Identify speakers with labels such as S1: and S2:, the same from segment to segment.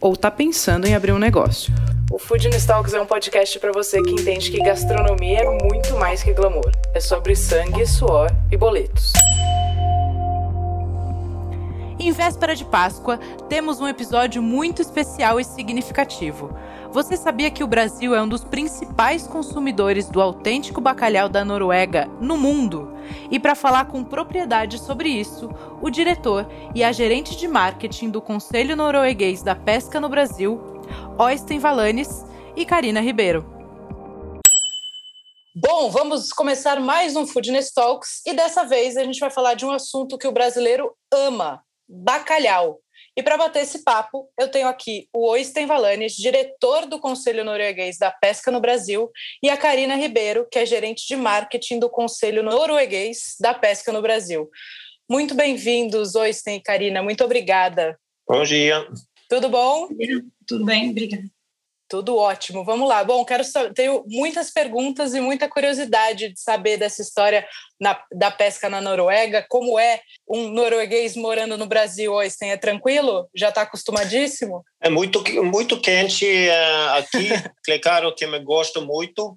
S1: ou está pensando em abrir um negócio. O Food Talks é um podcast para você que entende que gastronomia é muito mais que glamour. É sobre sangue, suor e boletos. Em véspera de Páscoa, temos um episódio muito especial e significativo. Você sabia que o Brasil é um dos principais consumidores do autêntico bacalhau da Noruega no mundo? E para falar com propriedade sobre isso, o diretor e a gerente de marketing do Conselho Norueguês da Pesca no Brasil, Oysten Valanes e Karina Ribeiro. Bom, vamos começar mais um Foodness Talks e dessa vez a gente vai falar de um assunto que o brasileiro ama: bacalhau. E para bater esse papo, eu tenho aqui o Oysten Valanes, diretor do Conselho Norueguês da Pesca no Brasil, e a Karina Ribeiro, que é gerente de marketing do Conselho Norueguês da Pesca no Brasil. Muito bem-vindos, Oysten e Karina. Muito obrigada.
S2: Bom dia.
S1: Tudo bom?
S3: Tudo bem, obrigada.
S1: Tudo ótimo. Vamos lá. Bom, quero tenho muitas perguntas e muita curiosidade de saber dessa história na, da pesca na Noruega. Como é um norueguês morando no Brasil hoje? É tranquilo? Já está acostumadíssimo?
S2: É muito muito quente uh, aqui. claro que me gosto muito.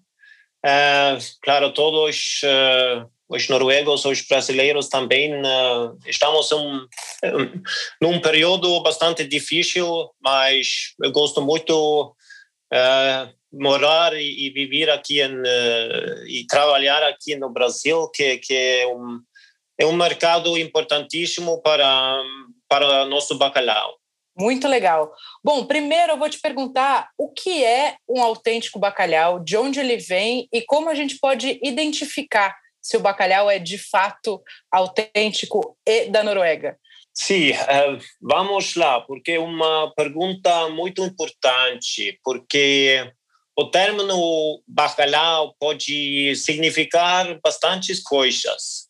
S2: Uh, claro, todos uh, os noruegos, os brasileiros também uh, estamos um, um, num período bastante difícil, mas eu gosto muito morar e, e, viver aqui em, uh, e trabalhar aqui no Brasil, que, que é um é um mercado importantíssimo para para nosso bacalhau.
S1: Muito legal. Bom, primeiro eu vou te perguntar o que é um autêntico bacalhau, de onde ele vem e como a gente pode identificar se o bacalhau é de fato autêntico e da Noruega?
S2: Sim, uh, vamos lá, porque é uma pergunta muito importante, porque o término bacalhau pode significar bastantes coisas.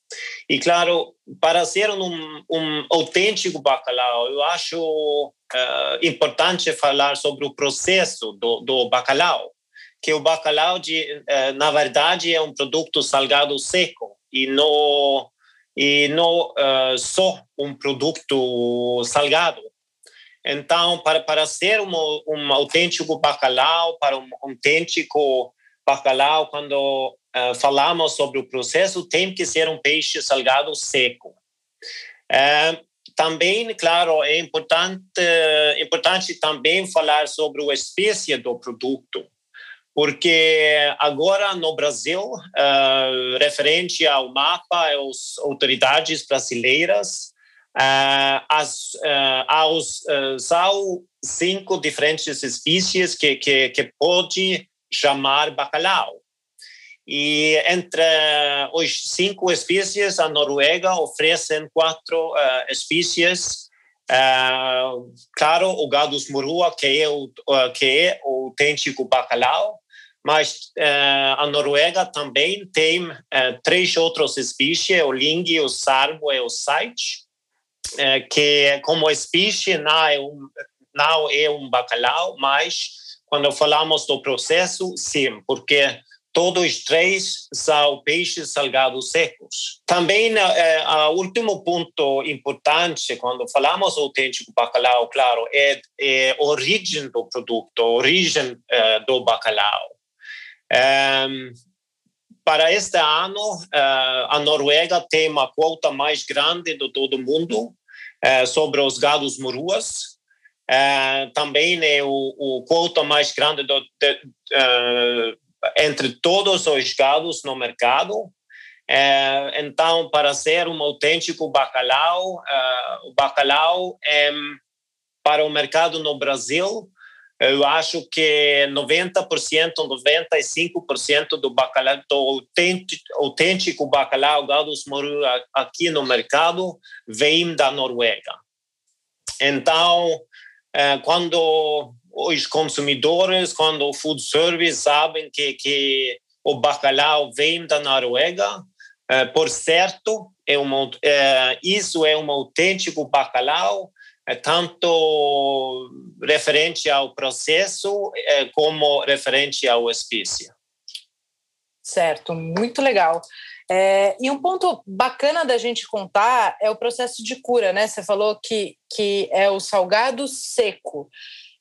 S2: E, claro, para ser um, um autêntico bacalhau, eu acho uh, importante falar sobre o processo do, do bacalhau que o bacalhau, de, eh, na verdade, é um produto salgado seco e não, e não uh, só um produto salgado. Então, para, para ser um, um autêntico bacalhau, para um autêntico bacalhau, quando uh, falamos sobre o processo, tem que ser um peixe salgado seco. Uh, também, claro, é importante, importante também falar sobre a espécie do produto porque agora no Brasil, uh, referente ao mapa, as autoridades brasileiras, uh, as, uh, aos, são cinco diferentes espécies que, que, que pode chamar bacalhau. E entre os cinco espécies, a Noruega oferece quatro espécies Uh, claro, o gado murua, que é o, uh, que é o autêntico bacalhau, mas uh, a Noruega também tem uh, três outras espécies, o ling, o sarbo e o site, uh, que como espécie não é, um, não é um bacalhau, mas quando falamos do processo, sim, porque todos os três são peixes salgados secos. Também, o último ponto importante, quando falamos autêntico bacalhau, claro, é, é a origem do produto, a origem do bacalhau. Um, para este ano, uh, a Noruega tem uma quota mais grande de todo mundo uh, sobre os gados moruas. Uh, também é o, o quota mais grande do, de, entre todos os gados no mercado. então, para ser um autêntico bacalhau, o bacalhau é, para o mercado no Brasil eu acho que 90%, 95% do bacalhau, do autêntico bacalhau Gados Moru aqui no mercado vem da Noruega. Então, eh, quando os consumidores, quando o food service sabem que, que o bacalhau vem da Noruega, por certo, é uma, isso é um autêntico bacalhau, tanto referente ao processo como referente ao espécie.
S1: Certo, muito legal. É, e um ponto bacana da gente contar é o processo de cura, né? Você falou que, que é o salgado seco.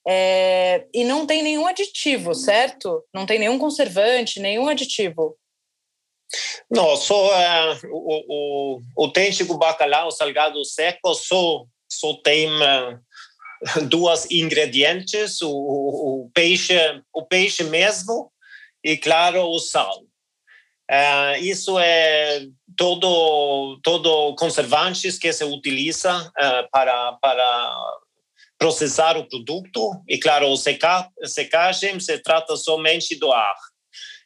S1: É, e não tem nenhum aditivo, certo? Não tem nenhum conservante, nenhum aditivo.
S2: Não, só uh, o, o, o autêntico bacalhau salgado seco só, só tem uh, duas ingredientes, o, o, peixe, o peixe mesmo e, claro, o sal. Uh, isso é todo todo conservantes que se utiliza uh, para para processar o produto. E claro o seca, secagem se trata somente do ar.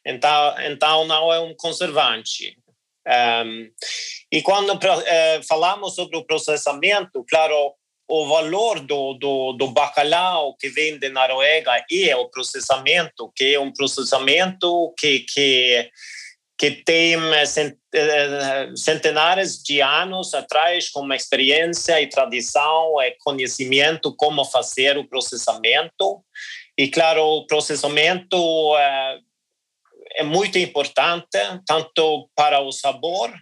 S2: Então então não é um conservante um, e quando uh, falamos sobre o processamento claro o valor do, do, do bacalhau que vem de Noruega é o processamento que é um processamento que que que tem eh, eh, centenares de anos atrás com experiência e tradição e conhecimento como fazer o processamento. E, claro, o processamento é, é muito importante, tanto para o sabor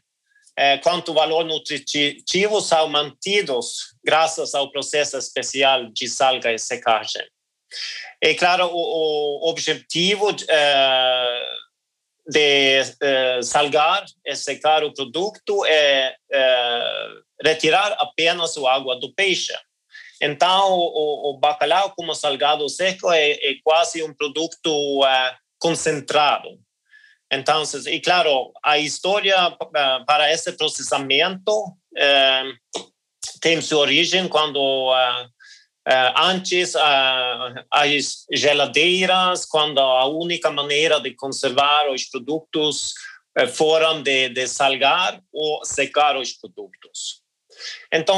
S2: quanto o valor nutritivo são mantidos graças ao processo especial de salga e secagem. E, claro, o, o objetivo de uh, salgar e secar o produto é retirar apenas a água do peixe. Então, o, o bacalhau como salgado seco é, é quase um produto concentrado. Então, e claro, a história para esse processamento tem sua origem quando Uh, antes, uh, as geladeiras, quando a única maneira de conservar os produtos uh, foram de, de, salgar ou secar os produtos. Então,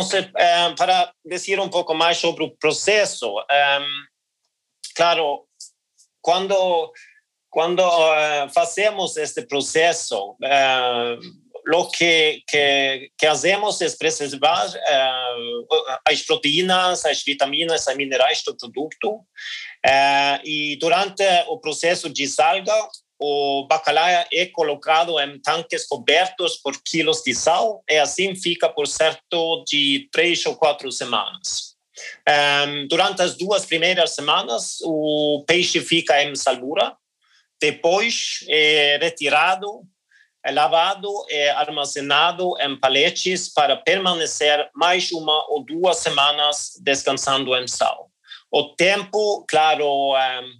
S2: para dizer um pouco mais sobre o processo, claro, quando quando fazemos este processo, lo que, que, que hacemos es preservar uh, as proteínas, as vitaminas, as minerais do produto. Uh, e durante o processo de salga, o bacalhau é colocado em tanques cobertos por quilos de sal e assim fica por certo de três ou quatro semanas. Um, eh, durante as duas primeiras semanas, o peixe fica em salura, depois é retirado é lavado e armazenado em paletes para permanecer mais uma ou duas semanas descansando em sal. O tempo, claro, um,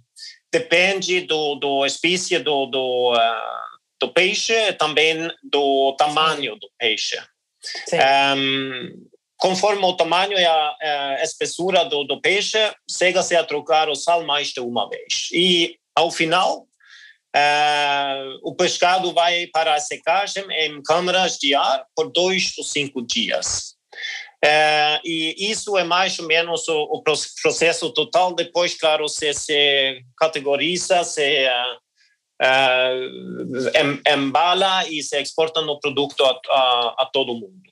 S2: depende do, do espécie do, do, uh, do peixe e também do tamanho do peixe. Um, conforme o tamanho e a, a espessura do, do peixe, chega-se a trocar o sal mais de uma vez. E, ao final, Uh, o pescado vai para a secagem em câmaras de ar por dois ou cinco dias. Uh, e isso é mais ou menos o, o, processo total. Depois, claro, se, se categoriza, se uh, em, embala e se exporta no produto a, a, a todo mundo.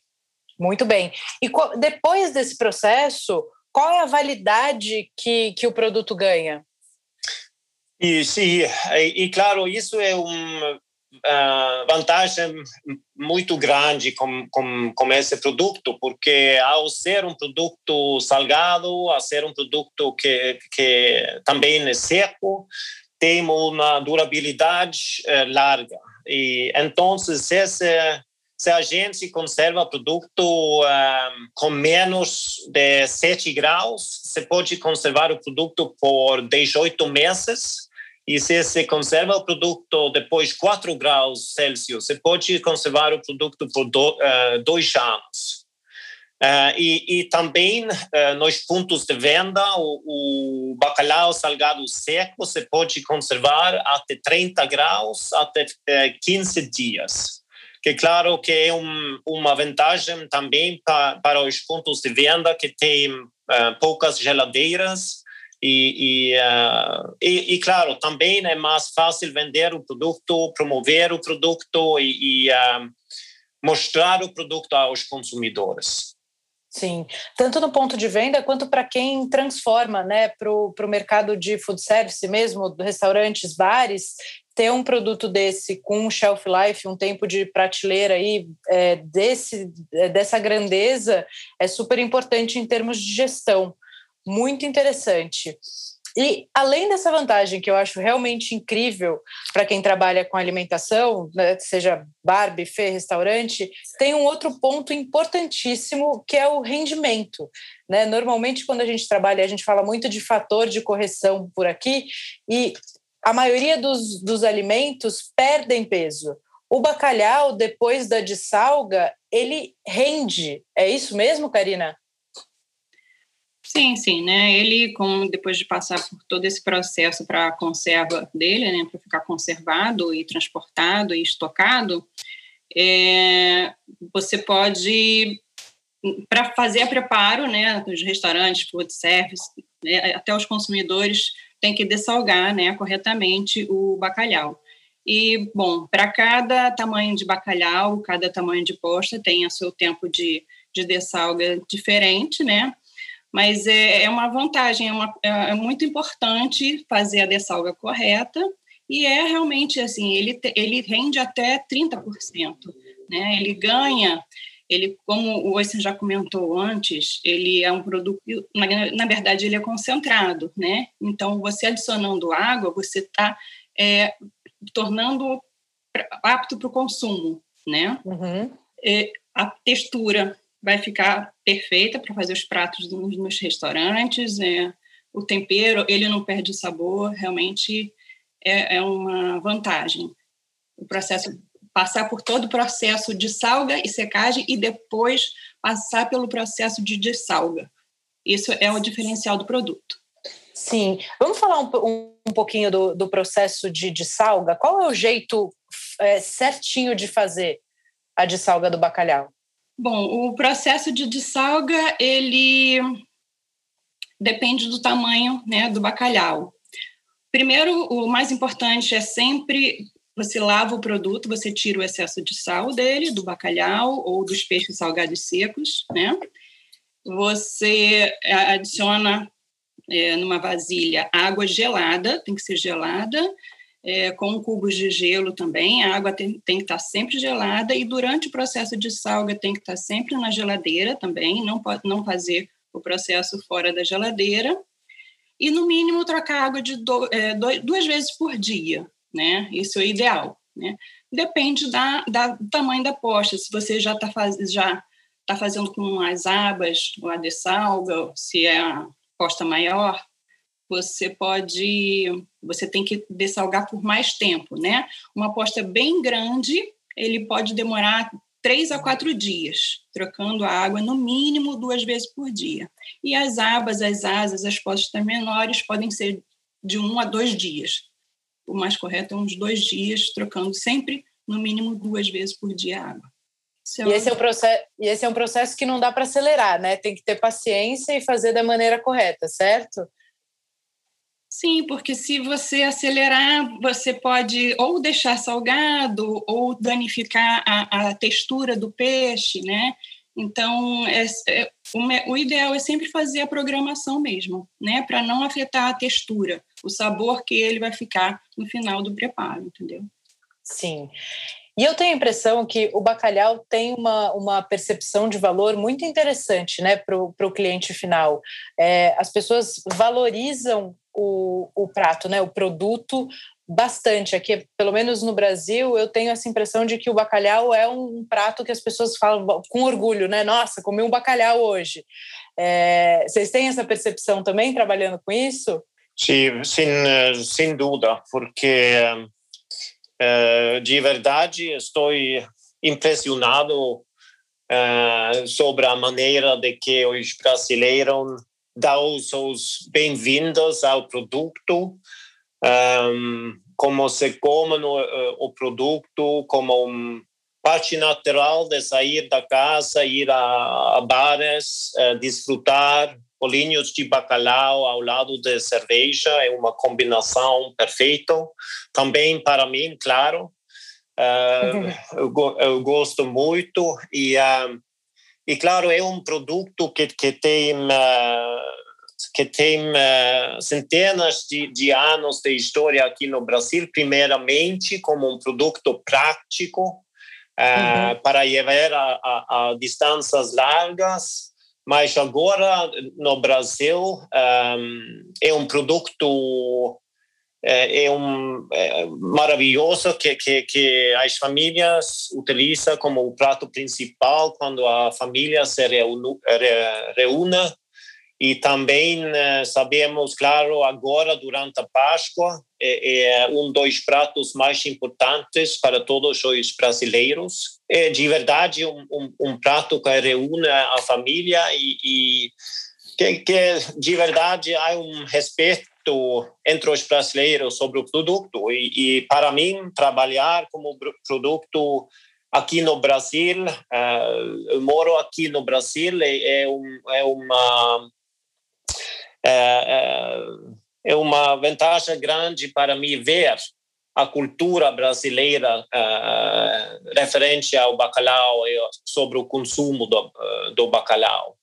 S1: Muito bem. E depois desse processo, qual é a validade que, que o produto ganha?
S2: E sim, e, e claro, isso é uma uh, vantagem muito grande com, com, com esse produto, porque ao ser um produto salgado, ao ser um produto que, que também é seco, tem uma durabilidade uh, larga. E então, esse se a gente conserva o produto um, com menos de 7 graus, você pode conservar o produto por 18 meses. E se você conserva o produto depois de 4 graus Celsius, você pode conservar o produto por do, uh, dois anos. Uh, e, e, também uh, nos pontos de venda, o, o, bacalhau salgado seco você pode conservar até 30 graus, até uh, 15 dias que claro que é um, uma vantagem também para, para os pontos de venda que têm poucas geladeiras e, e, uh, e, e, claro, também é mais fácil vender o produto, promover o produto e, uh, mostrar o produto aos consumidores.
S1: Sim, tanto no ponto de venda quanto para quem transforma né, para o mercado de food service mesmo, restaurantes, bares, ter um produto desse com um shelf life, um tempo de prateleira aí é, desse, é, dessa grandeza é super importante em termos de gestão. Muito interessante. E além dessa vantagem que eu acho realmente incrível para quem trabalha com alimentação, né, seja bar, buffet, restaurante, tem um outro ponto importantíssimo que é o rendimento. Né? Normalmente, quando a gente trabalha, a gente fala muito de fator de correção por aqui, e a maioria dos, dos alimentos perdem peso. O bacalhau, depois da dessalga, ele rende. É isso mesmo, Karina?
S3: Sim, sim, né? Ele, com, depois de passar por todo esse processo para a conserva dele, né, para ficar conservado e transportado e estocado, é, você pode, para fazer preparo, né, os restaurantes, food service, né, até os consumidores têm que dessalgar, né, corretamente o bacalhau. E, bom, para cada tamanho de bacalhau, cada tamanho de posta tem o seu tempo de, de dessalga diferente, né? Mas é, é uma vantagem, é, uma, é, é muito importante fazer a dessalga correta e é realmente assim, ele, ele rende até 30%, né? Ele ganha, ele, como o Oysen já comentou antes, ele é um produto, na, na, verdade, ele é concentrado, né? Então, você adicionando água, você está é, tornando apto para o consumo, né? Uhum. É, a textura vai ficar perfeita para fazer os pratos nos, nos restaurantes. É, o tempero, ele não perde sabor, realmente é, é uma vantagem. O processo passar por todo o processo de salga e secagem e depois passar pelo processo de dessalga. Isso é o diferencial do produto.
S1: Sim. Vamos falar um, um pouquinho do, do processo de dessalga? Qual é o jeito é, certinho de fazer a dessalga do bacalhau?
S3: Bom, o processo de dessalga, ele depende do tamanho né, do bacalhau. Primeiro, o mais importante é sempre você lava o produto, você tira o excesso de sal dele, do bacalhau ou dos peixes salgados secos, né? Você adiciona é, numa vasilha água gelada, tem que ser gelada, é, com cubos de gelo também. A água tem, tem, que estar sempre gelada e durante o processo de salga tem que estar sempre na geladeira também, não pode não fazer o processo fora da geladeira. E no mínimo trocar água de do, é, do, duas vezes por dia, né? Isso é o ideal, né? Depende da, da, do tamanho da posta. Se você já está faz, já tá fazendo com as abas, o a salga, se é a posta maior, você pode, você tem que dessalgar por mais tempo, né? Uma aposta bem grande, ele pode demorar três a quatro dias, trocando a água no mínimo duas vezes por dia. E as abas, as asas, as postas menores podem ser de um a dois dias. O mais correto é uns dois dias, trocando sempre no mínimo duas vezes por dia a água.
S1: É e, esse é um processo, e esse é um processo que não dá para acelerar, né? Tem que ter paciência e fazer da maneira correta, certo?
S3: Sim, porque se você acelerar, você pode ou deixar salgado ou danificar a, a textura do peixe, né? Então, é, é, o, o, ideal é sempre fazer a programação mesmo, né? Para não afetar a textura, o sabor que ele vai ficar no final do preparo, entendeu?
S1: Sim. E eu tenho a impressão que o bacalhau tem uma, uma percepção de valor muito interessante né, para o cliente final. É, as pessoas valorizam o, o prato, né, o produto, bastante. Aqui, pelo menos no Brasil, eu tenho essa impressão de que o bacalhau é um prato que as pessoas falam com orgulho, né? Nossa, comi um bacalhau hoje. É, vocês têm essa percepção também, trabalhando com isso?
S2: Sim, sem, sem dúvida, porque uh, de verdade estou impressionado sobre a maneira de que os brasileiros dar os bem-vindos ao produto, um, como se come no, uh, o produto, como uma parte natural de sair da casa, ir a, a bares, uh, desfrutar bolinhos de bacalhau ao lado de cerveja, é uma combinação perfeita. Também para mim, claro, Uh, eu, eu, gosto muito e, uh, e claro, é um produto que, que tem, uh, que tem centenas de, de anos de história aqui no Brasil, primeiramente como um produto prático uhum. para levar a, a, a distâncias largas, mas agora no Brasil um, é um produto é, é um é maravilhoso que, que, que as famílias utilizam como o prato principal quando a família se reúne, e também eh, sabemos, claro, agora durante a Páscoa, é, é, um dos pratos mais importantes para todos os brasileiros. É de verdade um, um, um prato que reúne a família e, e que, que, de verdade há um respeito entre os brasileiros sobre o produto. E, e para mim, trabalhar como produto aqui no Brasil, uh, eu moro aqui no Brasil, é, um, é uma é, é uma vantagem grande para mim ver a cultura brasileira uh, referente ao bacalhau e sobre o consumo do, do bacalhau.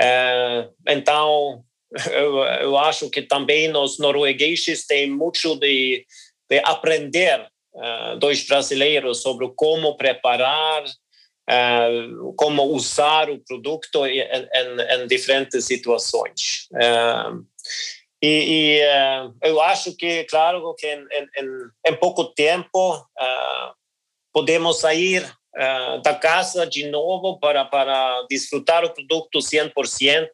S2: Uh, então, eu, eu, acho que também os noruegueses têm muito de, de aprender uh, dos brasileiros sobre como preparar, uh, como usar o produto em, em, em diferentes situações. Uh, e, e eu acho que, claro, que em, em pouco tempo podemos sair da casa de novo para, para desfrutar o produto 100%.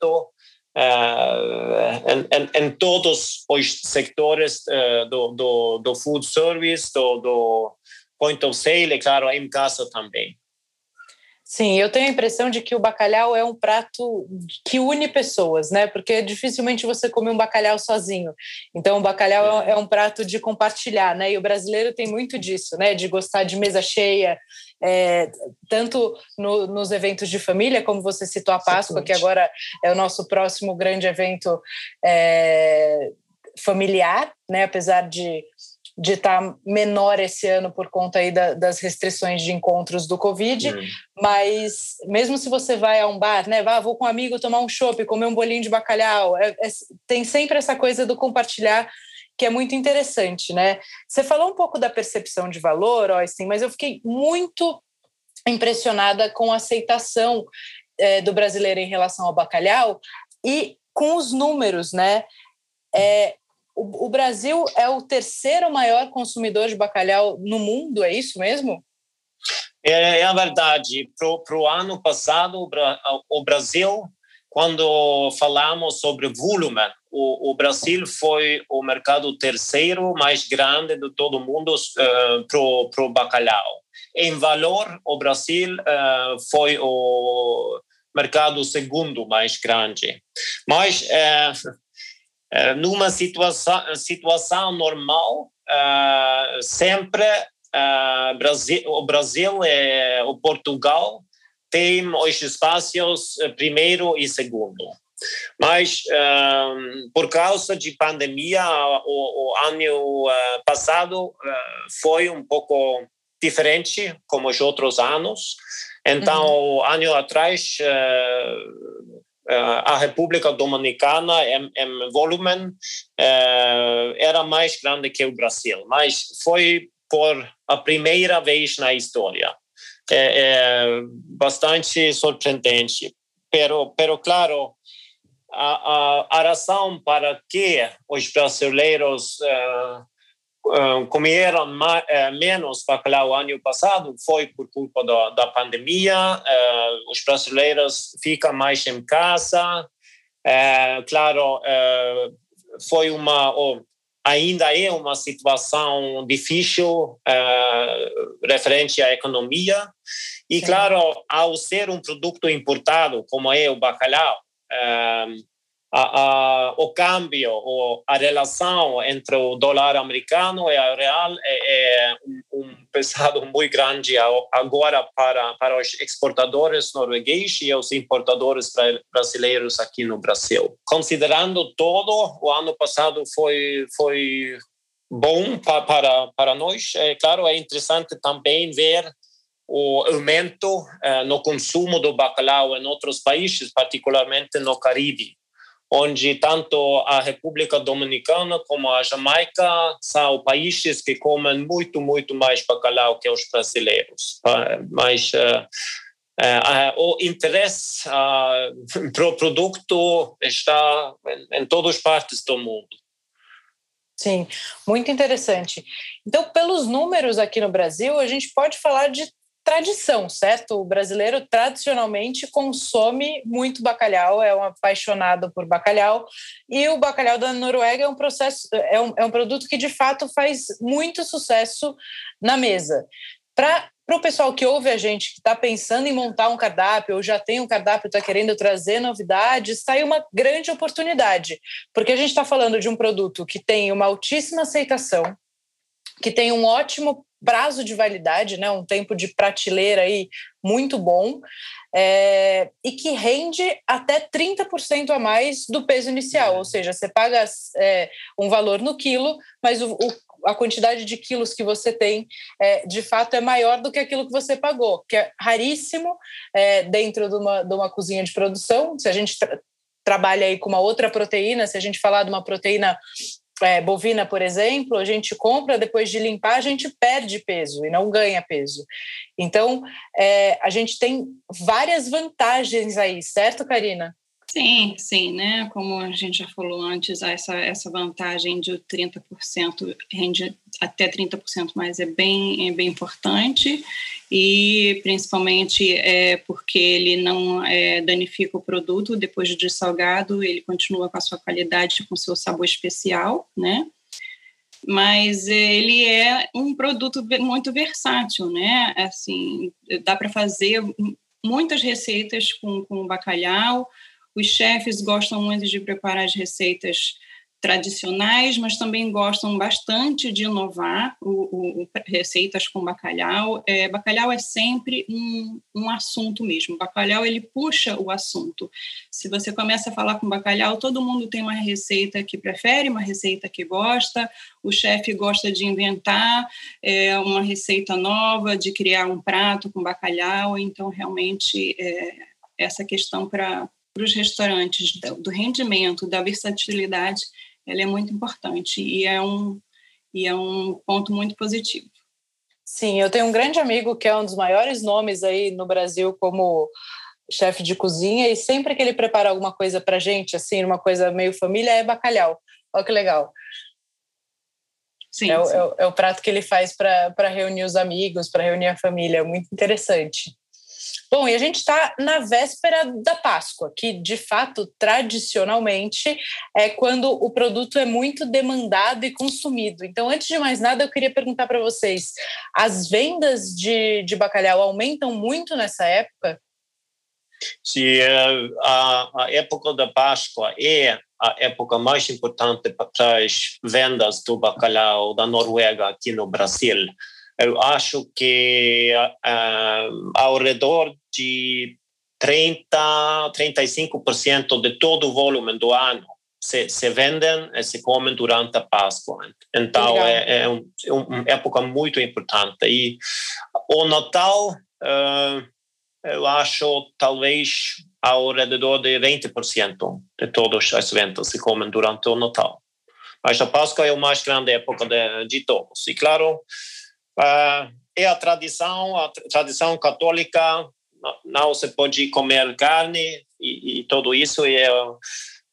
S2: Em, em, em, todos os sectores uh, do, do, do, food service, do, do point of sale e, claro, em casa também.
S1: Sim, eu tenho a impressão de que o bacalhau é um prato que une pessoas, né? Porque dificilmente você come um bacalhau sozinho. Então, o bacalhau é, é um prato de compartilhar, né? E o brasileiro tem muito disso, né? De gostar de mesa cheia, é, tanto no, nos eventos de família, como você citou a Páscoa, que agora é o nosso próximo grande evento é, familiar, né? Apesar de de estar tá menor esse ano por conta aí da, das restrições de encontros do Covid, uhum. mas mesmo se você vai a um bar, né, vá, vou com um amigo tomar um chopp, comer um bolinho de bacalhau, é, é, tem sempre essa coisa do compartilhar que é muito interessante, né? Você falou um pouco da percepção de valor, Austin, mas eu fiquei muito impressionada com a aceitação é, do brasileiro em relação ao bacalhau e com os números, né? É, o, o Brasil é o terceiro maior consumidor de bacalhau no mundo, é isso mesmo?
S2: É, é a verdade. Para o ano passado, o Brasil, quando falamos sobre volume, o, o, Brasil foi o mercado terceiro mais grande de todo o mundo uh, para o bacalhau. Em valor, o Brasil uh, foi o mercado segundo mais grande. Mas uh, eh, numa situação, situação normal, uh, sempre uh, Brasil, o Brasil e o Portugal têm os espaços primeiro e segundo. Mas por causa de pandemia, o, o ano passado foi um pouco diferente como os outros anos. Então, uhum. ano atrás, a República Dominicana, em, em volume, eh, era mais grande que o Brasil, mas foi por a primeira vez na história. É, é bastante surpreendente. Pero, pero claro, a, a, a razão para que os brasileiros uh, comeram mais, eh, menos bacalhau ano passado foi por culpa da, da pandemia. Eh, os brasileiros ficam mais em casa. Eh, claro, foi uma ainda é uma situação difícil referente à economia e claro ao ser um produto importado como é o bacalhau a, a, o câmbio, ou a relação entre o dólar americano e o real é, é um, um, pesado muito grande agora para, para os exportadores noruegueses e os importadores brasileiros aqui no Brasil. Considerando todo, o ano passado foi, foi bom para, para nós. É claro, é interessante também ver o aumento uh, no consumo do bacalhau em outros países, particularmente no Caribe, onde tanto a República Dominicana como a Jamaica são países que comem muito, muito mais bacalhau que os brasileiros. Mas uh, Uh, o interesse uh, para o produto está em todas as partes do mundo.
S1: Sim, muito interessante. Então, pelos números aqui no Brasil, a gente pode falar de tradição, certo? O brasileiro tradicionalmente consome muito bacalhau, é um apaixonado por bacalhau, e o bacalhau da Noruega é um processo, é um, é um produto que de fato faz muito sucesso na mesa. Para o pessoal que ouve a gente, que está pensando em montar um cardápio, ou já tem um cardápio, está querendo trazer novidades, está aí uma grande oportunidade, porque a gente está falando de um produto que tem uma altíssima aceitação, que tem um ótimo prazo de validade, né, um tempo de prateleira aí muito bom, é, e que rende até 30% a mais do peso inicial, ou seja, você paga é, um valor no quilo, mas o, o, a quantidade de quilos que você tem, é, de fato, é maior do que aquilo que você pagou, que é raríssimo é, dentro de uma, de uma cozinha de produção. Se a gente tra trabalha aí com uma outra proteína, se a gente falar de uma proteína é, bovina, por exemplo, a gente compra, depois de limpar, a gente perde peso e não ganha peso. Então, é, a gente tem várias vantagens aí, certo, Karina?
S3: Sim, sim, né? Como a gente já falou antes, essa, essa vantagem de 30% rende até 30% mais é bem, é bem importante e principalmente é porque ele não é, danifica o produto depois de salgado, ele continua com a sua qualidade, com seu sabor especial, né? Mas ele é um produto muito versátil, né? Assim, dá para fazer muitas receitas com, com bacalhau, os chefes gostam muito de preparar as receitas tradicionais, mas também gostam bastante de inovar o, o, receitas com bacalhau. É, bacalhau é sempre um, um assunto mesmo. Bacalhau ele puxa o assunto. Se você começa a falar com bacalhau, todo mundo tem uma receita que prefere, uma receita que gosta. O chefe gosta de inventar é, uma receita nova, de criar um prato com bacalhau. Então, realmente, é, essa questão para para os restaurantes do rendimento, da versatilidade, ela é muito importante e é um, e é um ponto muito positivo.
S1: Sim, eu tenho um grande amigo que é um dos maiores nomes aí no Brasil como chefe de cozinha e sempre que ele prepara alguma coisa para gente, assim, uma coisa meio família, é bacalhau. Olha que legal. Sim, é, sim. O, é, o, é o prato que ele faz para reunir os amigos, para reunir a família. Muito interessante. Bom, e a gente está na véspera da Páscoa, que de fato, tradicionalmente, é quando o produto é muito demandado e consumido. Então, antes de mais nada, eu queria perguntar para vocês: as vendas de, de bacalhau aumentam muito nessa época?
S2: Sim, é, a, a época da Páscoa é a época mais importante para as vendas do bacalhau da Noruega aqui no Brasil eu acho que uh, ao redor de 30, 35% de todo o volume do ano se, se vendem e se comem durante a Páscoa. Então, é, é, um, é uma época muito importante. E o Natal, uh, eu acho, talvez ao redor de 20% de todas as vendas se comem durante o Natal. Mas a Páscoa é a mais grande época de, de todos. E, claro, é a tradição, a tradição católica, não se pode comer carne e, e tudo isso, é,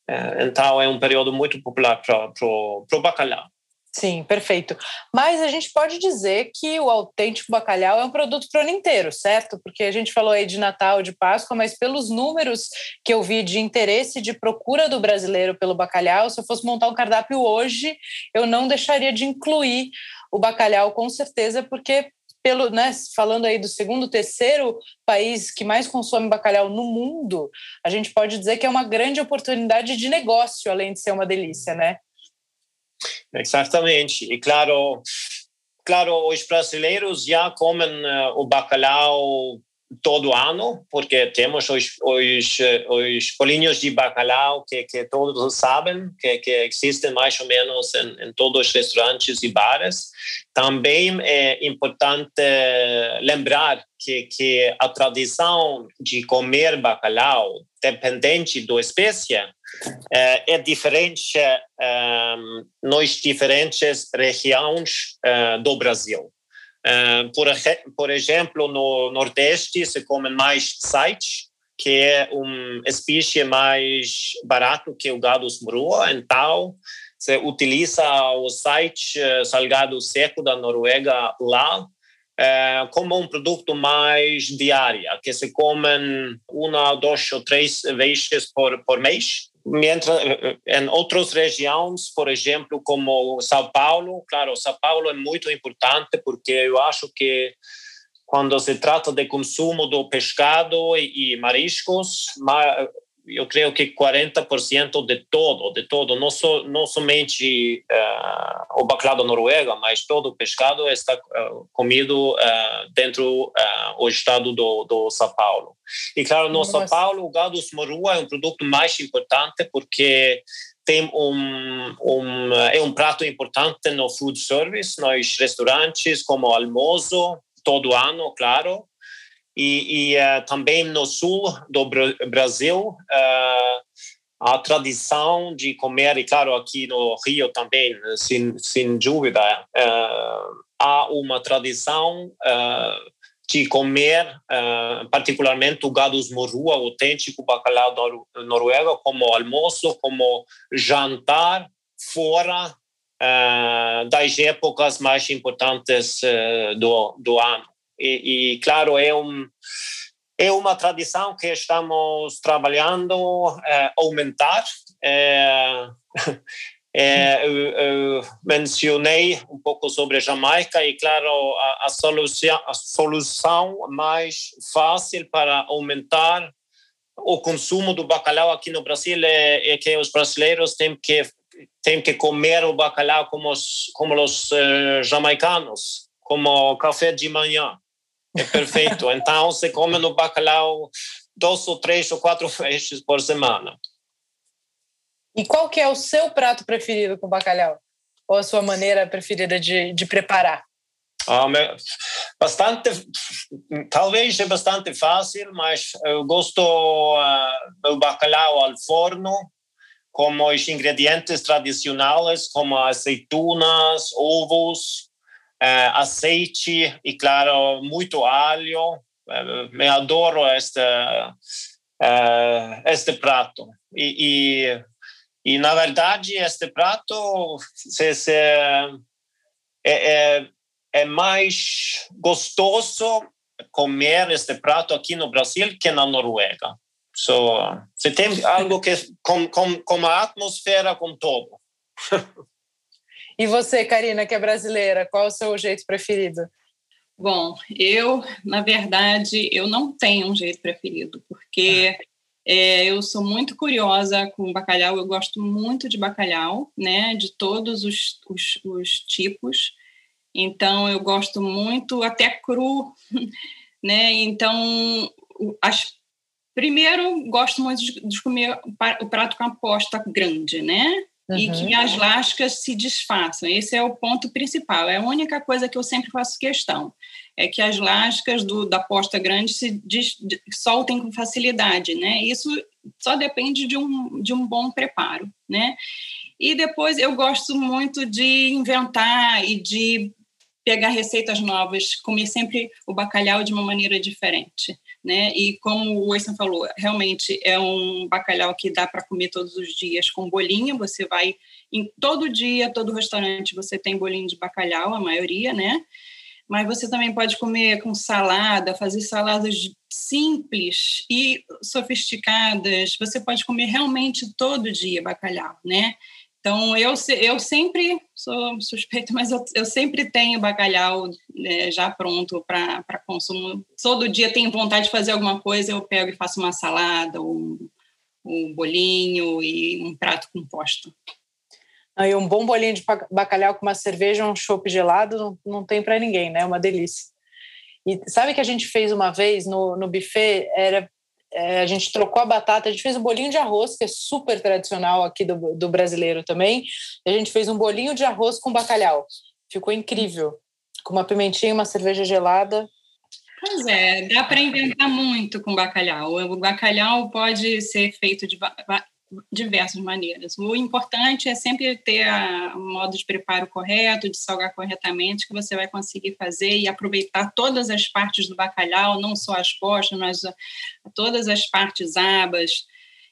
S2: é, então é um período muito popular para o bacalhau.
S1: Sim, perfeito. Mas a gente pode dizer que o autêntico bacalhau é um produto para o ano inteiro, certo? Porque a gente falou aí de Natal, de Páscoa, mas pelos números que eu vi de interesse de procura do brasileiro pelo bacalhau, se eu fosse montar um cardápio hoje, eu não deixaria de incluir o bacalhau com certeza, porque pelo, né, falando aí do segundo, terceiro país que mais consome bacalhau no mundo, a gente pode dizer que é uma grande oportunidade de negócio, além de ser uma delícia, né?
S2: Exatamente. E claro, claro, os brasileiros já comem uh, o bacalhau todo ano, porque temos os, os, os bolinhos de bacalhau que, que todos sabem, que, que existem mais ou menos em, em todos os restaurantes e bares. Também é importante lembrar que, que a tradição de comer bacalhau, dependente da espécie, é, é diferente é, nas diferentes regiões é, do Brasil. Por, por exemplo, no Nordeste se come mais site, que é uma espécie mais barato que o gado smurua, então se utiliza o site salgado seco da Noruega lá como um produto mais diário, que se comem uma, duas ou três vezes por, por mês. Mientras, em outras regiões, por exemplo, como São Paulo, claro, São Paulo é muito importante porque eu acho que quando se trata de consumo do pescado e, e mariscos, eu creio que 40% de todo, de todo, não, so, não somente uh, o bacalhau da Noruega, mas todo o pescado está uh, comido uh, dentro do estado do, do São Paulo. E claro, no Nossa. São Paulo, o gado smorua é um produto mais importante porque tem um, um, é um prato importante no food service, nos restaurantes, como almoço, todo ano, claro, e, e uh, também no sul do Brasil uh, a tradição de comer e claro aqui no Rio também sem, sem dúvida uh, há uma tradição de comer particularmente o gado morrua autêntico bacalhau nor noruego como almoço como jantar fora das épocas mais importantes do, do ano e, e claro, é, um, é uma tradição que estamos trabalhando é, aumentar. É, é, eu, eu, mencionei um pouco sobre Jamaica e, claro, a, a, solução, a solução mais fácil para aumentar o consumo do bacalhau aqui no Brasil é, é que os brasileiros têm que têm que comer o bacalhau como os, como os uh, jamaicanos, como café de manhã. É perfeito. Então, você come no bacalhau dois ou três ou quatro vezes por semana.
S1: E qual que é o seu prato preferido com bacalhau? Ou a sua maneira preferida de, de preparar?
S2: Ah, bastante, talvez é bastante fácil, mas eu gosto uh, do bacalhau ao forno, com os ingredientes tradicionais, como azeitonas, ovos, azeite e, claro, muito alho. Eh, me adoro este, eh, este prato. E, e, e, na verdade, este prato se, se, é, é, é mais gostoso comer este prato aqui no Brasil que na Noruega. So, se tem algo que com, com, com a atmosfera com todo.
S1: E você, Karina, que é brasileira, qual é o seu jeito preferido?
S3: Bom, eu, na verdade, eu não tenho um jeito preferido, porque é, eu sou muito curiosa com bacalhau, eu gosto muito de bacalhau, né, de todos os, os, os tipos, então eu gosto muito, até cru, né, então, as, primeiro, gosto muito de, de comer o prato com a posta grande, né, Uhum. e que as lascas se desfaçam. Esse é o ponto principal. É a única coisa que eu sempre faço questão, é que as lascas do, da posta grande se des, soltem com facilidade, né? Isso só depende de um, de um bom preparo, né? E depois eu gosto muito de inventar e de pegar receitas novas, comer sempre o bacalhau de uma maneira diferente né? E como o Oyson falou, realmente é um bacalhau que dá para comer todos os dias com bolinho. Você vai em todo dia, todo restaurante você tem bolinho de bacalhau, a maioria, né? Mas você também pode comer com salada, fazer saladas simples e sofisticadas. Você pode comer realmente todo dia bacalhau, né? Então, eu, eu sempre sou suspeita, mas eu, eu sempre tenho bacalhau né, já pronto para consumo. Todo dia tenho vontade de fazer alguma coisa, eu pego e faço uma salada, um, um bolinho e um prato composto.
S1: E um bom bolinho de bacalhau com uma cerveja, um chopp gelado, não, não tem para ninguém, né? É uma delícia. E sabe que a gente fez uma vez no, no buffet? Era é, a gente trocou a batata, a gente fez um bolinho de arroz, que é super tradicional aqui do, do brasileiro também. a gente fez um bolinho de arroz com bacalhau. Ficou incrível. Com uma pimentinha, uma cerveja gelada.
S3: Pois é, dá para inventar muito com bacalhau. O bacalhau pode ser feito de diversas maneiras. O importante é sempre ter o modo de preparo correto, de salgar corretamente, que você vai conseguir fazer e aproveitar todas as partes do bacalhau, não só as costas, mas todas as partes abas,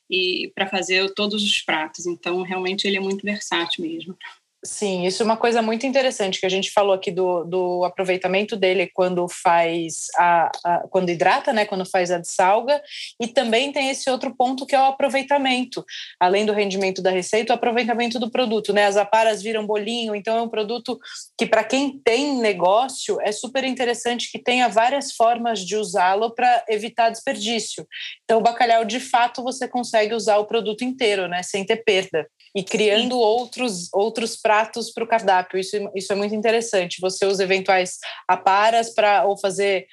S3: e para fazer todos os pratos. Então, realmente, ele é muito versátil mesmo.
S1: Sim, isso é uma coisa muito interessante que a gente falou aqui do, do aproveitamento dele quando faz a, a, quando hidrata, né? Quando faz a dessalga, e também tem esse outro ponto que é o aproveitamento, além do rendimento da receita, o aproveitamento do produto, né? As aparas viram bolinho, então é um produto que para quem tem negócio é super interessante que tenha várias formas de usá-lo para evitar desperdício. Então o bacalhau de fato você consegue usar o produto inteiro, né? Sem ter perda e criando outros outros pratos para o cardápio. Isso, isso é muito interessante. Você usa eventuais aparas para ou fazer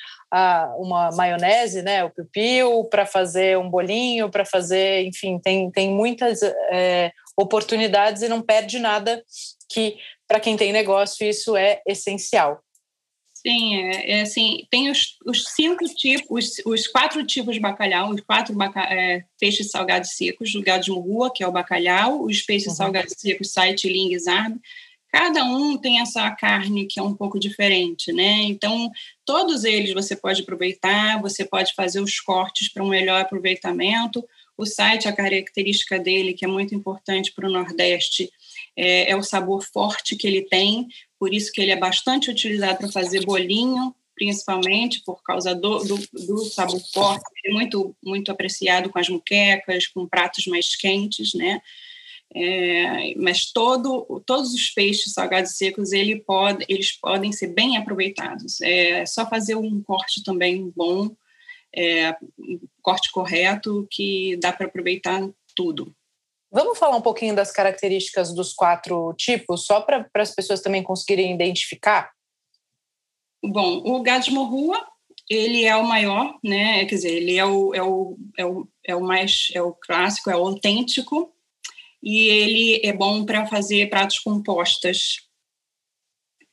S1: uma maionese, né, o piu para fazer um bolinho, para fazer, enfim, tem, tem muitas é, oportunidades e não perde nada que para quem tem negócio isso é essencial.
S3: Sim, é, é, assim, tem os, os cinco tipos, os, os, quatro tipos de bacalhau, os quatro baca, é, peixes salgados secos, o gado de rua, que é o bacalhau, os peixes uhum. salgados secos, site, ling e zarb. Cada um tem essa carne que é um pouco diferente, né? Então, todos eles você pode aproveitar, você pode fazer os cortes para um melhor aproveitamento. O site, a característica dele, que é muito importante para o Nordeste, é, é o sabor forte que ele tem, por isso que ele é bastante utilizado para fazer bolinho, principalmente por causa do, do, do sabor forte, é muito, muito apreciado com as muquecas, com pratos mais quentes, né? É, mas todo, todos os peixes salgados secos ele pode, eles podem ser bem aproveitados. É só fazer um corte também bom, é, um corte correto, que dá para aproveitar tudo.
S1: Vamos falar um pouquinho das características dos quatro tipos, só para as pessoas também conseguirem identificar?
S3: Bom, o gado de morrua, ele é o maior, né? Quer dizer, ele é o, é o, é o, é o mais, é o clássico, é o autêntico, e ele é bom para fazer pratos compostas,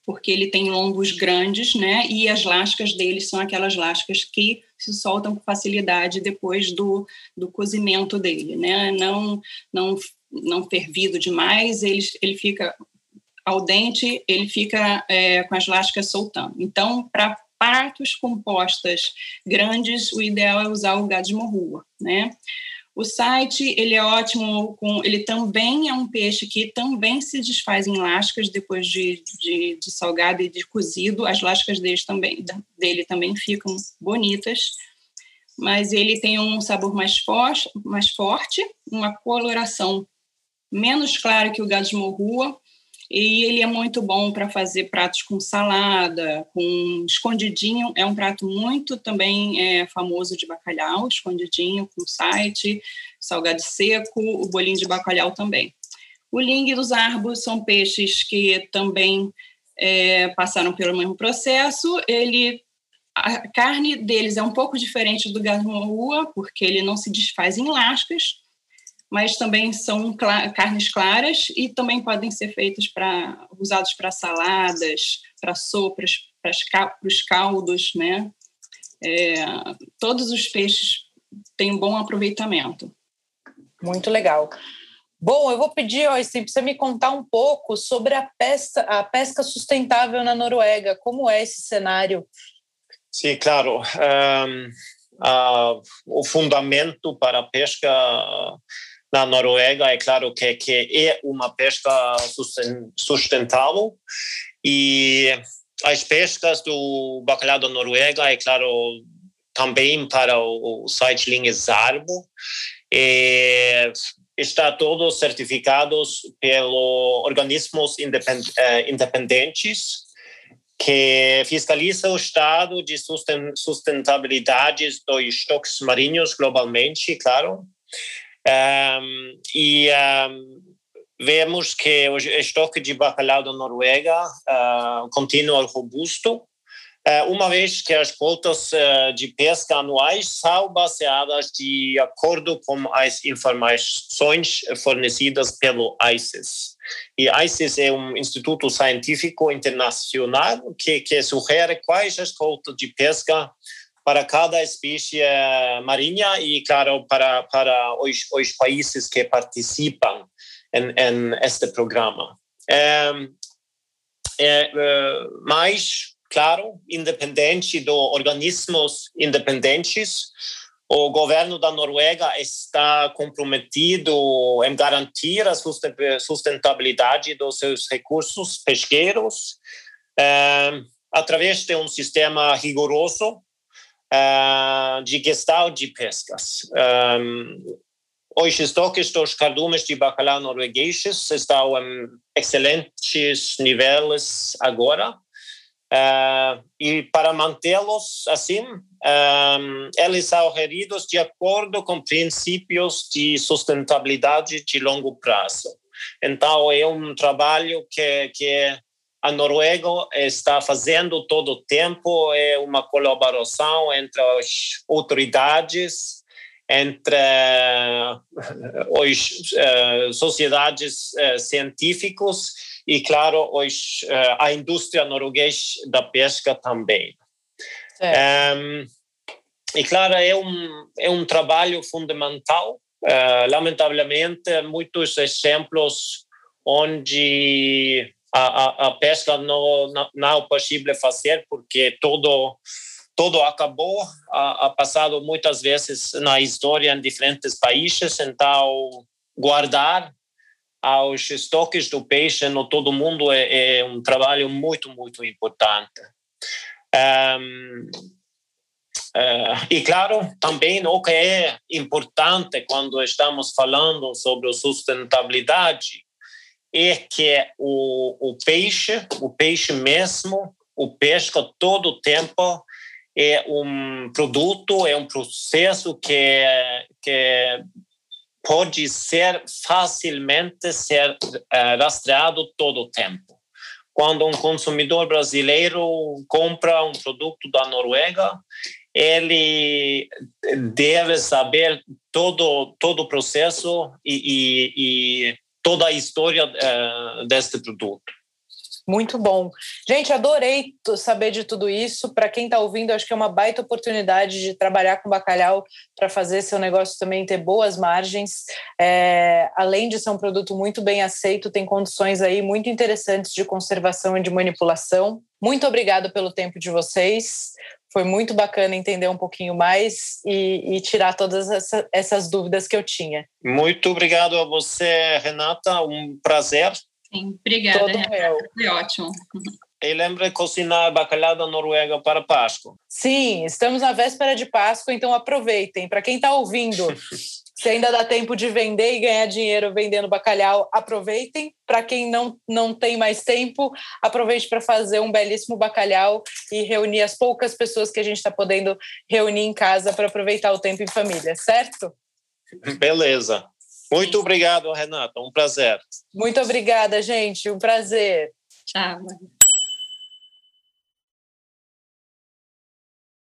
S3: porque ele tem lombos grandes, né? E as lascas dele são aquelas lascas que se soltam com facilidade depois do, do cozimento dele, né? Não, não, não fervido demais, ele, ele fica ao dente, ele fica é, com as lascas soltando. Então, para pratos compostas grandes, o ideal é usar o gado de morrua, né? O site ele é ótimo, com, ele também é um peixe que também se desfaz em lascas depois de, de, de salgado e de cozido. As lascas dele também, dele também ficam bonitas, mas ele tem um sabor mais, forte, mais forte, uma coloração menos clara que o gado de morrua, e ele é muito bom para fazer pratos com salada, com escondidinho. É um prato muito também é, famoso de bacalhau, escondidinho com site, salgado seco, o bolinho de bacalhau também. O ling e os arbos são peixes que também é, passaram pelo mesmo processo. Ele a carne deles é um pouco diferente do gado rua, porque ele não se desfaz em lascas, mas também são cl carnes claras e também podem ser feitas para usados para saladas, para sopas, para os caldos, né? É, todos os peixes têm um bom aproveitamento.
S1: Muito legal. Bom, eu vou pedir, Oystein, para você me contar um pouco sobre a pesca, a pesca sustentável na Noruega. Como é esse cenário?
S2: Sim, claro. Um, uh, o fundamento para a pesca na Noruega, é claro que, que é uma pesca sustentável e as pescas do bacalhau da Noruega, é claro, também para o site Linhas Zarbo, e está todos certificados pelos organismos eh, independentes que fiscaliza o estado de sustentabilidade dos estoques marinhos globalmente, claro, um, e um, vemos que o estoque de bacalhau da Noruega uh, continua robusto. é, uma vez que as quotas é, de pesca anuais são baseadas de acordo com as informações fornecidas pelo ICES. E ICES é um instituto científico internacional que, que sugere quais as quotas de pesca para cada espécie marinha e, claro, para, para os, os países que participam em, em este programa. É, é, mas, claro, independente dos organismos independentes, o governo da Noruega está comprometido em garantir a sustentabilidade dos seus recursos pesqueiros é, através de um sistema rigoroso uh, de gestão de pescas. Um, os estoques dos cardumes de bacalhau noruegueses estão em excelentes níveis agora. Uh, e para mantê-los assim, um, eles são geridos de acordo com princípios de sustentabilidade de longo prazo. Então, é um trabalho que, que a Noruega está fazendo todo o tempo é uma colaboração entre as autoridades, entre as uh, sociedades uh, científicas e, claro, os, uh, a indústria norueguesa da pesca também. Um, e, claro, é um, é um trabalho fundamental. lamentavelmente, muitos exemplos onde a, a, pesca não, não, é possível fazer porque todo todo acabou. A, a passado muitas vezes na história em diferentes países então guardar os estoques do peixe no todo mundo é, é um trabalho muito muito importante. Um, uh, eh, e claro também o que é importante quando estamos falando sobre sustentabilidade é que o, o peixe, o peixe mesmo, o pesca todo o tempo é um produto, é um processo que, que pode ser facilmente ser uh, rastreado todo o tempo. Quando um consumidor brasileiro compra um produto da Noruega, ele deve saber todo todo o processo e, e, e toda a história uh, deste produto.
S1: Muito bom. Gente, adorei saber de tudo isso. Para quem está ouvindo, acho que é uma baita oportunidade de trabalhar com bacalhau para fazer seu negócio também ter boas margens. É, além de ser um produto muito bem aceito, tem condições aí muito interessantes de conservação e de manipulação. Muito obrigada pelo tempo de vocês. Foi muito bacana entender um pouquinho mais e, e tirar todas essa, essas dúvidas que eu tinha.
S2: Muito obrigado a você, Renata. Um prazer.
S3: Sim, obrigada, Todo Renata. Foi ótimo.
S2: E lembre de cozinhar bacalhau da Noruega para Páscoa.
S1: Sim, estamos na véspera de Páscoa, então aproveitem. Para quem está ouvindo, se ainda dá tempo de vender e ganhar dinheiro vendendo bacalhau, aproveitem. Para quem não, não tem mais tempo, aproveite para fazer um belíssimo bacalhau e reunir as poucas pessoas que a gente está podendo reunir em casa para aproveitar o tempo em família, certo?
S2: Beleza. Muito obrigado, Renata. Um prazer.
S1: Muito obrigada, gente. Um prazer.
S3: Tchau.